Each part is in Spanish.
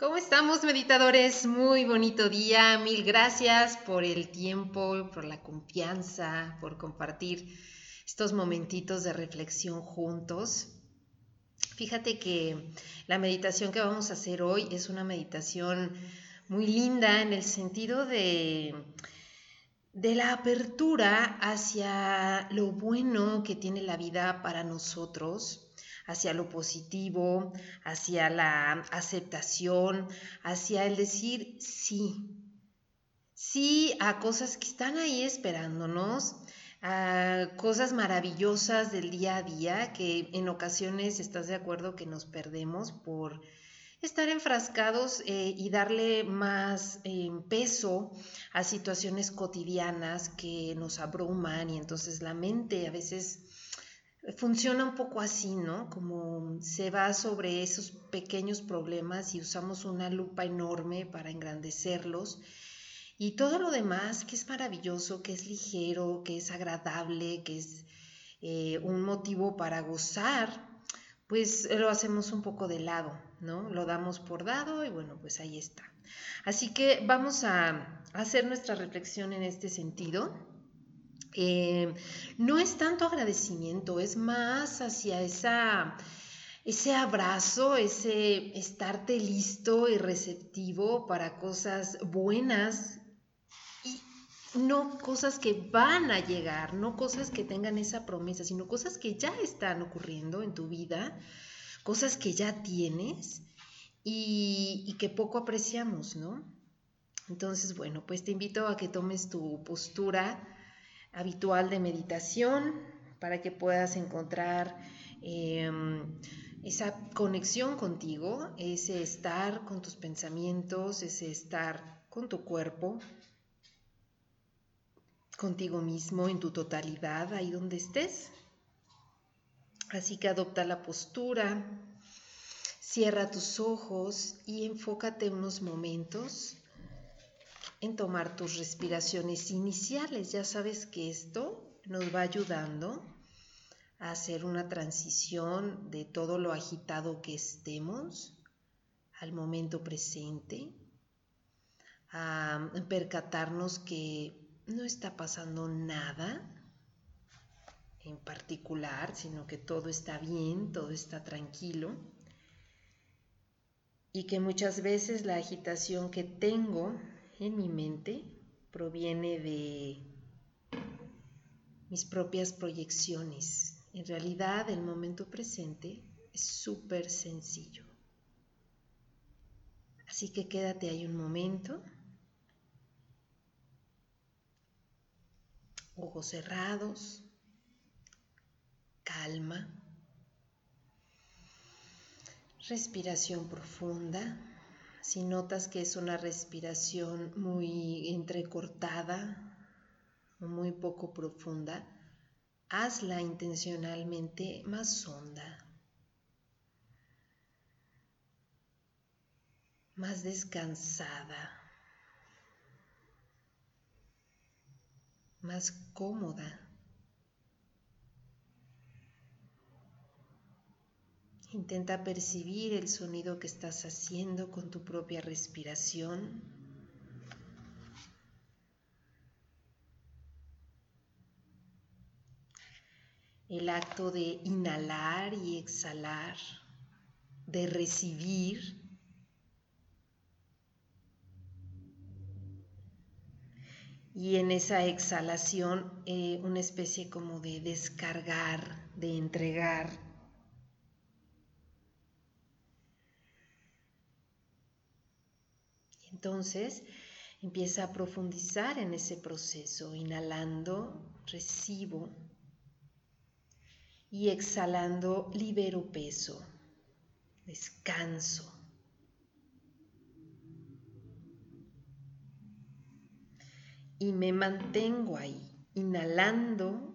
¿Cómo estamos, meditadores? Muy bonito día. Mil gracias por el tiempo, por la confianza, por compartir estos momentitos de reflexión juntos. Fíjate que la meditación que vamos a hacer hoy es una meditación muy linda en el sentido de, de la apertura hacia lo bueno que tiene la vida para nosotros hacia lo positivo, hacia la aceptación, hacia el decir sí, sí a cosas que están ahí esperándonos, a cosas maravillosas del día a día que en ocasiones estás de acuerdo que nos perdemos por estar enfrascados eh, y darle más eh, peso a situaciones cotidianas que nos abruman y entonces la mente a veces funciona un poco así, ¿no? Como se va sobre esos pequeños problemas y usamos una lupa enorme para engrandecerlos. Y todo lo demás que es maravilloso, que es ligero, que es agradable, que es eh, un motivo para gozar, pues lo hacemos un poco de lado, ¿no? Lo damos por dado y bueno, pues ahí está. Así que vamos a hacer nuestra reflexión en este sentido. Eh, no es tanto agradecimiento, es más hacia esa, ese abrazo, ese estarte listo y receptivo para cosas buenas y no cosas que van a llegar, no cosas que tengan esa promesa, sino cosas que ya están ocurriendo en tu vida, cosas que ya tienes y, y que poco apreciamos, ¿no? Entonces, bueno, pues te invito a que tomes tu postura habitual de meditación para que puedas encontrar em, esa conexión contigo, ese estar con tus pensamientos, ese estar con tu cuerpo, contigo mismo en tu totalidad, ahí donde estés. Así que adopta la postura, cierra tus ojos y enfócate unos momentos en tomar tus respiraciones iniciales. Ya sabes que esto nos va ayudando a hacer una transición de todo lo agitado que estemos al momento presente, a percatarnos que no está pasando nada en particular, sino que todo está bien, todo está tranquilo y que muchas veces la agitación que tengo en mi mente proviene de mis propias proyecciones. En realidad el momento presente es súper sencillo. Así que quédate ahí un momento. Ojos cerrados. Calma. Respiración profunda. Si notas que es una respiración muy entrecortada o muy poco profunda, hazla intencionalmente más honda, más descansada, más cómoda. Intenta percibir el sonido que estás haciendo con tu propia respiración. El acto de inhalar y exhalar, de recibir. Y en esa exhalación eh, una especie como de descargar, de entregar Entonces, empieza a profundizar en ese proceso, inhalando, recibo y exhalando, libero peso, descanso. Y me mantengo ahí, inhalando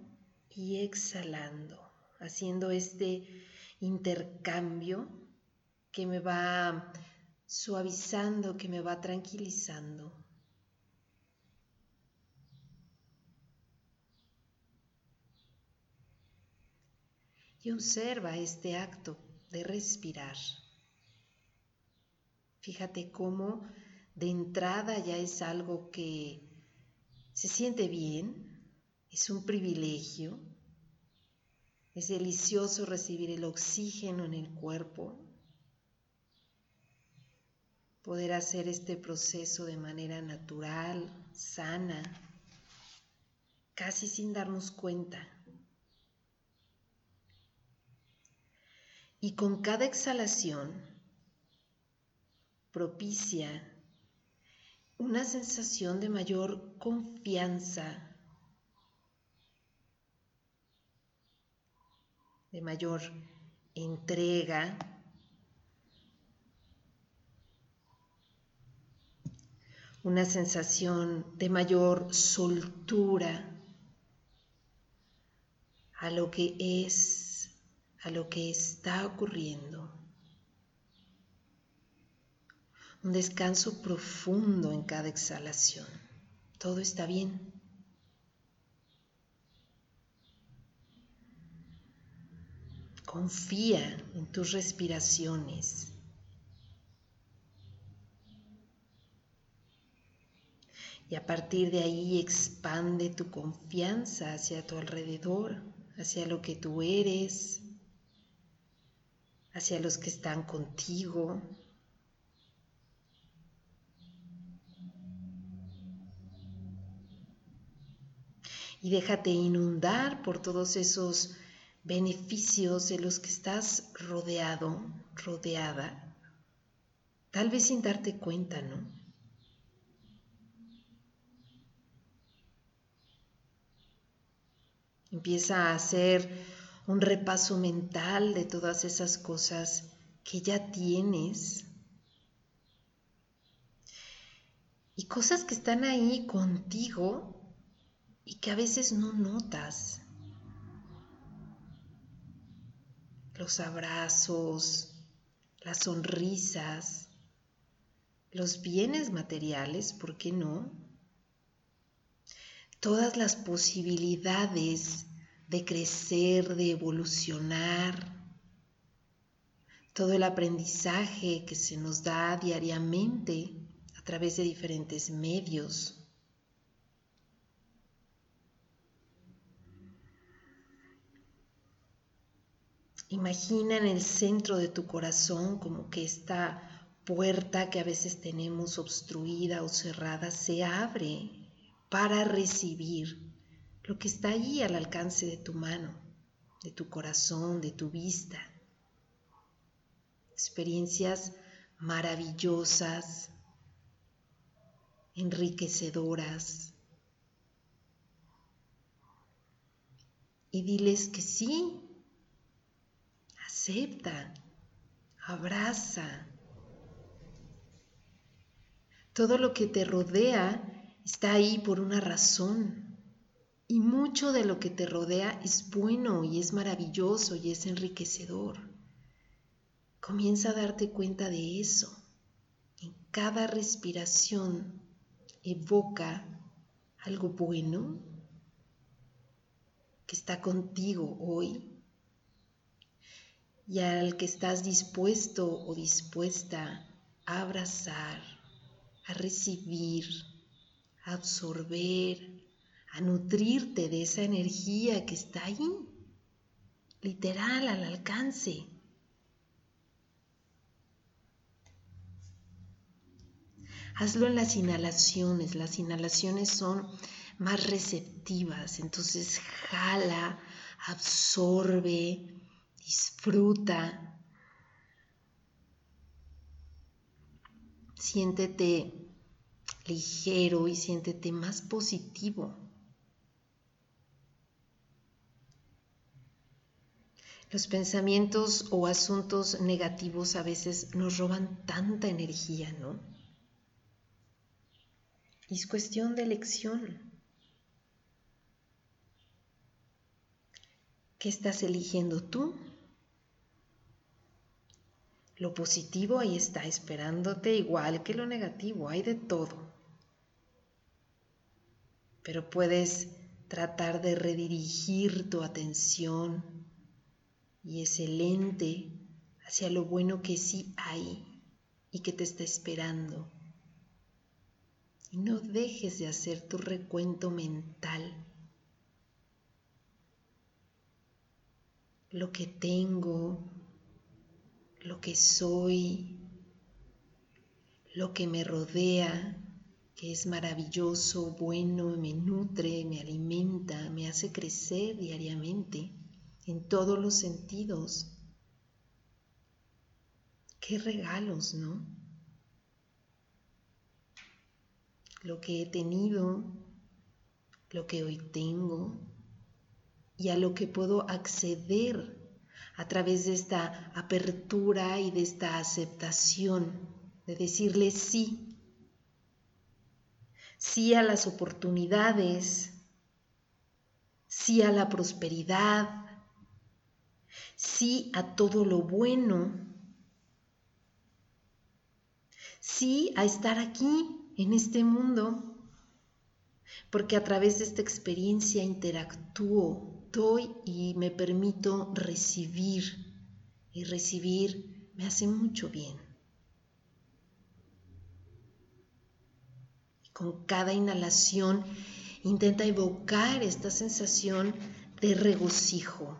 y exhalando, haciendo este intercambio que me va suavizando, que me va tranquilizando. Y observa este acto de respirar. Fíjate cómo de entrada ya es algo que se siente bien, es un privilegio, es delicioso recibir el oxígeno en el cuerpo, poder hacer este proceso de manera natural, sana, casi sin darnos cuenta. Y con cada exhalación propicia una sensación de mayor confianza, de mayor entrega, una sensación de mayor soltura a lo que es, a lo que está ocurriendo. Un descanso profundo en cada exhalación. Todo está bien. Confía en tus respiraciones. Y a partir de ahí expande tu confianza hacia tu alrededor, hacia lo que tú eres, hacia los que están contigo. Y déjate inundar por todos esos beneficios de los que estás rodeado, rodeada, tal vez sin darte cuenta, ¿no? Empieza a hacer un repaso mental de todas esas cosas que ya tienes y cosas que están ahí contigo y que a veces no notas. los abrazos, las sonrisas, los bienes materiales, ¿por qué no? Todas las posibilidades de crecer, de evolucionar, todo el aprendizaje que se nos da diariamente a través de diferentes medios. Imagina en el centro de tu corazón como que esta puerta que a veces tenemos obstruida o cerrada se abre para recibir lo que está allí al alcance de tu mano, de tu corazón, de tu vista. Experiencias maravillosas, enriquecedoras. Y diles que sí, acepta, abraza. Todo lo que te rodea está ahí por una razón. Y mucho de lo que te rodea es bueno y es maravilloso y es enriquecedor. Comienza a darte cuenta de eso. En cada respiración evoca algo bueno que está contigo hoy y al que estás dispuesto o dispuesta a abrazar, a recibir, a absorber, a nutrirte de esa energía que está ahí, literal, al alcance. Hazlo en las inhalaciones, las inhalaciones son más receptivas, entonces jala, absorbe, Disfruta. Siéntete ligero y siéntete más positivo. Los pensamientos o asuntos negativos a veces nos roban tanta energía, ¿no? es cuestión de elección. ¿Qué estás eligiendo tú? Lo positivo ahí está esperándote igual que lo negativo, hay de todo. Pero puedes tratar de redirigir tu atención y ese lente hacia lo bueno que sí hay y que te está esperando. Y no dejes de hacer tu recuento mental. Lo que tengo, lo que soy, lo que me rodea, que es maravilloso, bueno, me nutre, me alimenta, me hace crecer diariamente en todos los sentidos. Qué regalos, ¿no? Lo que he tenido, lo que hoy tengo y a lo que puedo acceder a través de esta apertura y de esta aceptación, de decirle sí sí a las oportunidades, sí a la prosperidad, sí a todo lo bueno, sí a estar aquí en este mundo, porque a través de esta experiencia interactúo, doy y me permito recibir, y recibir me hace mucho bien. Con cada inhalación intenta evocar esta sensación de regocijo,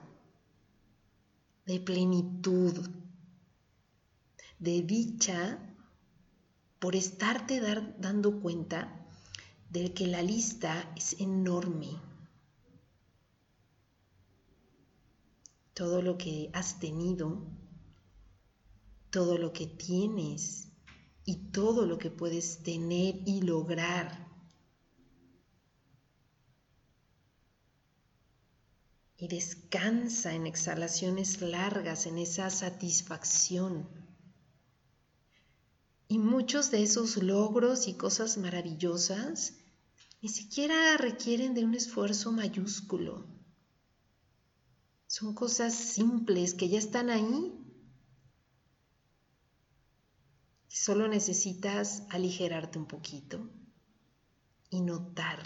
de plenitud, de dicha por estarte dando cuenta de que la lista es enorme. Todo lo que has tenido, todo lo que tienes y todo lo que puedes tener y lograr. Y descansa en exhalaciones largas, en esa satisfacción. Y muchos de esos logros y cosas maravillosas ni siquiera requieren de un esfuerzo mayúsculo. Son cosas simples que ya están ahí Solo necesitas aligerarte un poquito y notar.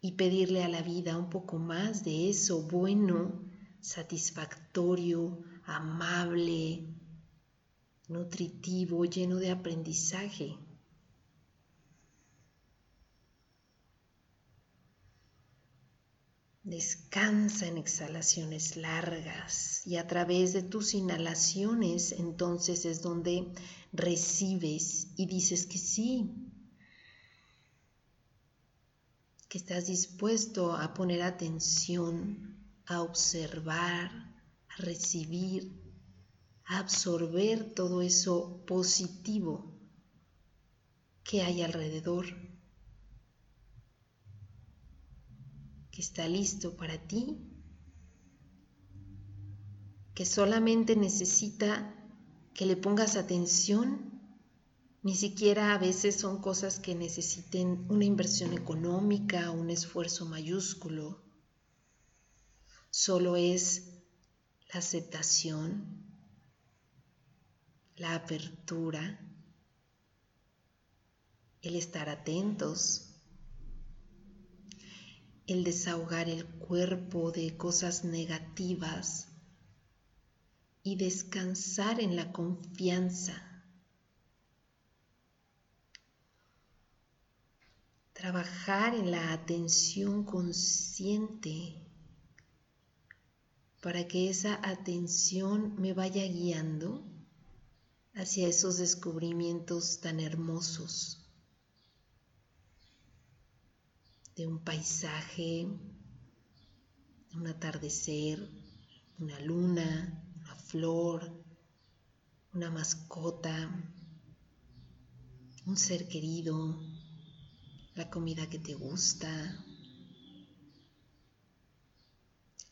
Y pedirle a la vida un poco más de eso bueno, satisfactorio, amable, nutritivo, lleno de aprendizaje. Descansa en exhalaciones largas y a través de tus inhalaciones entonces es donde recibes y dices que sí, que estás dispuesto a poner atención, a observar, a recibir, a absorber todo eso positivo que hay alrededor. Que está listo para ti, que solamente necesita que le pongas atención. Ni siquiera a veces son cosas que necesiten una inversión económica, un esfuerzo mayúsculo. Solo es la aceptación, la apertura, el estar atentos el desahogar el cuerpo de cosas negativas y descansar en la confianza. Trabajar en la atención consciente para que esa atención me vaya guiando hacia esos descubrimientos tan hermosos de un paisaje, un atardecer, una luna, una flor, una mascota, un ser querido, la comida que te gusta,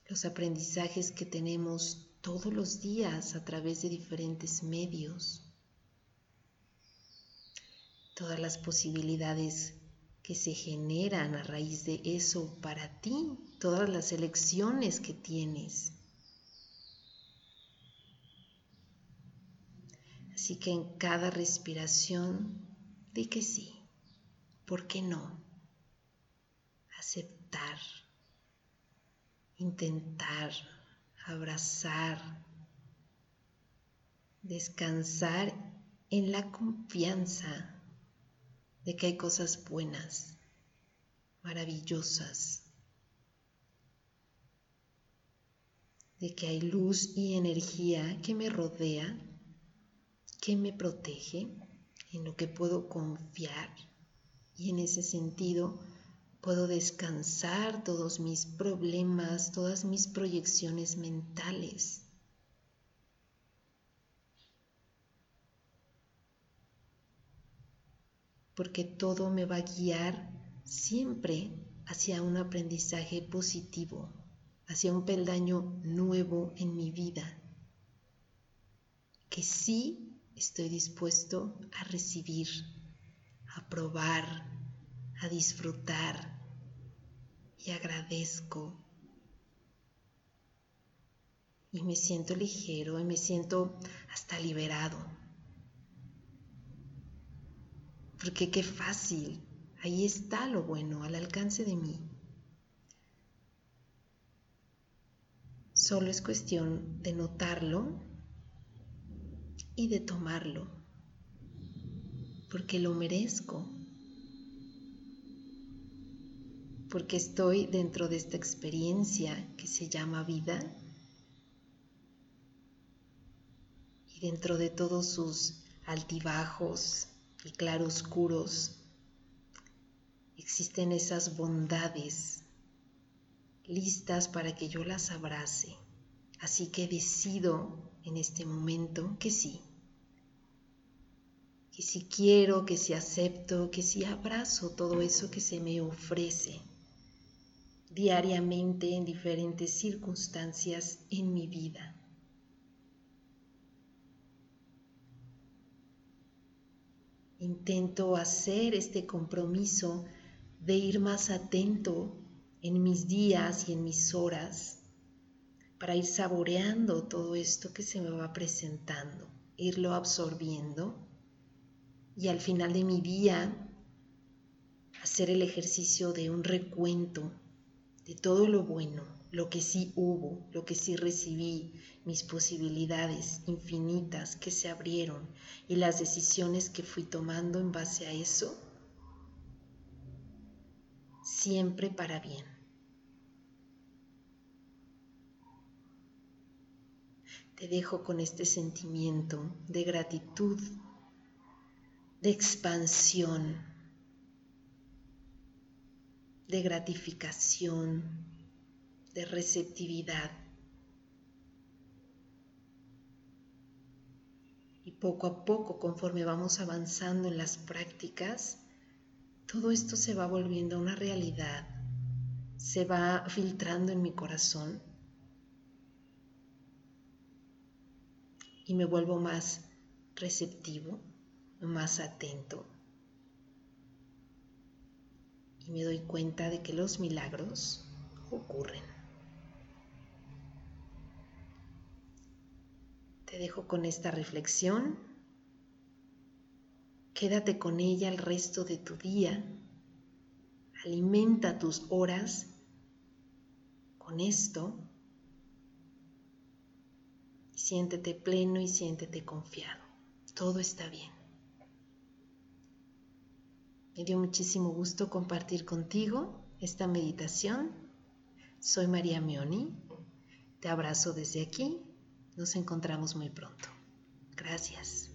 los aprendizajes que tenemos todos los días a través de diferentes medios, todas las posibilidades que se generan a raíz de eso para ti, todas las elecciones que tienes. Así que en cada respiración, di que sí, ¿por qué no? Aceptar, intentar, abrazar, descansar en la confianza de que hay cosas buenas, maravillosas, de que hay luz y energía que me rodea, que me protege, en lo que puedo confiar y en ese sentido puedo descansar todos mis problemas, todas mis proyecciones mentales. Porque todo me va a guiar siempre hacia un aprendizaje positivo, hacia un peldaño nuevo en mi vida, que sí estoy dispuesto a recibir, a probar, a disfrutar y agradezco. Y me siento ligero y me siento hasta liberado. Porque qué fácil, ahí está lo bueno al alcance de mí. Solo es cuestión de notarlo y de tomarlo, porque lo merezco, porque estoy dentro de esta experiencia que se llama vida y dentro de todos sus altibajos y claroscuros existen esas bondades listas para que yo las abrace. Así que decido en este momento que sí, que si quiero, que si acepto, que si abrazo todo eso que se me ofrece diariamente en diferentes circunstancias en mi vida. Intento hacer este compromiso de ir más atento en mis días y en mis horas para ir saboreando todo esto que se me va presentando, irlo absorbiendo y al final de mi día hacer el ejercicio de un recuento de todo lo bueno, lo que sí hubo, lo que sí recibí, mis posibilidades infinitas que se abrieron y las decisiones que fui tomando en base a eso, siempre para bien. te dejo con este sentimiento de gratitud, de expansión, de gratificación, de receptividad. Y poco a poco, conforme vamos avanzando en las prácticas, todo esto se va volviendo una realidad, se va filtrando en mi corazón y me vuelvo más receptivo, más atento. Y me doy cuenta de que los milagros ocurren. Te dejo con esta reflexión. Quédate con ella el resto de tu día. Alimenta tus horas con esto Siéntete pleno y siéntete confiado. Todo está bien. Me dio muchísimo gusto compartir contigo esta meditación. Soy María Mioni. Te abrazo desde aquí. Nos encontramos muy pronto. Gracias.